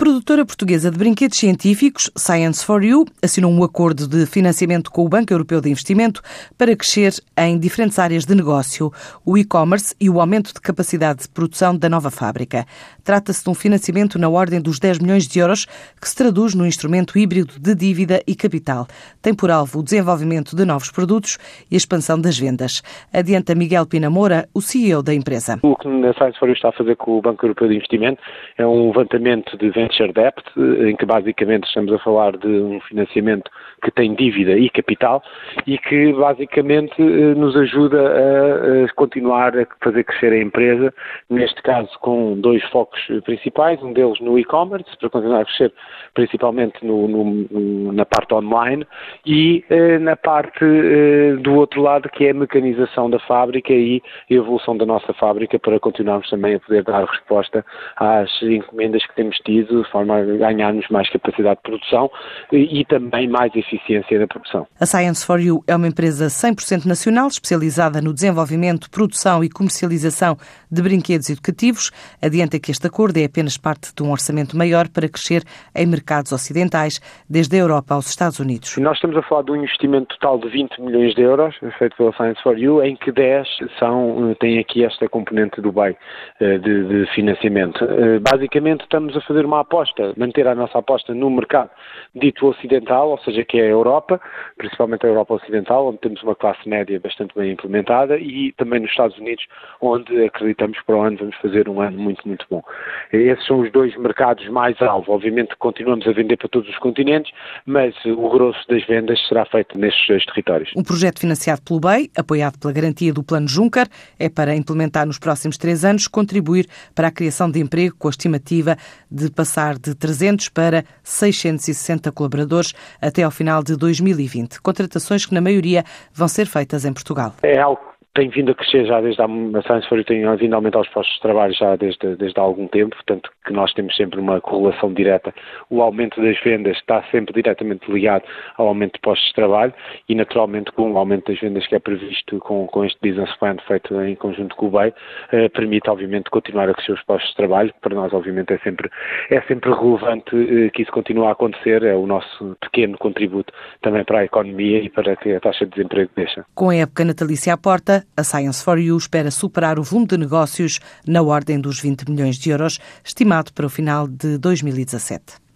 produtora portuguesa de brinquedos científicos, Science for You, assinou um acordo de financiamento com o Banco Europeu de Investimento para crescer em diferentes áreas de negócio, o e-commerce e o aumento de capacidade de produção da nova fábrica. Trata-se de um financiamento na ordem dos 10 milhões de euros, que se traduz no instrumento híbrido de dívida e capital. Tem por alvo o desenvolvimento de novos produtos e a expansão das vendas. Adianta Miguel Pinamora, o CEO da empresa. O que a Science for You está a fazer com o Banco Europeu de Investimento é um levantamento de venture debt, em que basicamente estamos a falar de um financiamento que tem dívida e capital e que basicamente eh, nos ajuda a continuar a fazer crescer a empresa, neste caso com dois focos principais, um deles no e-commerce, para continuar a crescer principalmente no, no, na parte online e eh, na parte eh, do outro lado que é a mecanização da fábrica e a evolução da nossa fábrica para continuarmos também a poder dar resposta às encomendas que temos tido, de forma a ganharmos mais capacidade de produção e, e também mais eficiência na produção. A Science for You é uma empresa 100% nacional, especializada no desenvolvimento, produção e comercialização de brinquedos educativos. Adianta que este acordo é apenas parte de um orçamento maior para crescer em mercados ocidentais, desde a Europa aos Estados Unidos. Nós estamos a falar de um investimento total de 20 milhões de euros, feito pela Science for You, em que 10 são, têm aqui esta componente do BEI eh, de, de financiamento. Eh, basicamente, estamos a fazer uma aposta, manter a nossa aposta no mercado dito ocidental, ou seja, que é a Europa, principalmente a Europa Ocidental, onde temos uma classe média bastante bem implementada, e também nos Estados Unidos, onde acreditamos que para o ano vamos fazer um ano muito, muito bom. Esses são os dois mercados mais alvo. Obviamente continuamos a vender para todos os continentes, mas o grosso das vendas será feito nestes dois territórios. Um projeto financiado pelo BEI, apoiado pela garantia do Plano Juncker, é para implementar nos próximos três anos, contribuir para a criação de emprego com a estimativa de passar de 300 para 660 colaboradores até ao final de 2020. Contratações que, na maioria, vão ser feitas em Portugal. É algo tem vindo a crescer já desde a, a You tem vindo a aumentar os postos de trabalho já desde, desde há algum tempo, portanto que nós temos sempre uma correlação direta. O aumento das vendas está sempre diretamente ligado ao aumento de postos de trabalho e naturalmente com o aumento das vendas que é previsto com, com este business plan feito em conjunto com o BEI, eh, permite obviamente continuar a crescer os postos de trabalho, para nós obviamente é sempre, é sempre relevante eh, que isso continue a acontecer, é o nosso pequeno contributo também para a economia e para que a taxa de desemprego deixe. Com a época natalícia à porta, a Science for You espera superar o volume de negócios na ordem dos 20 milhões de euros, estimado para o final de 2017.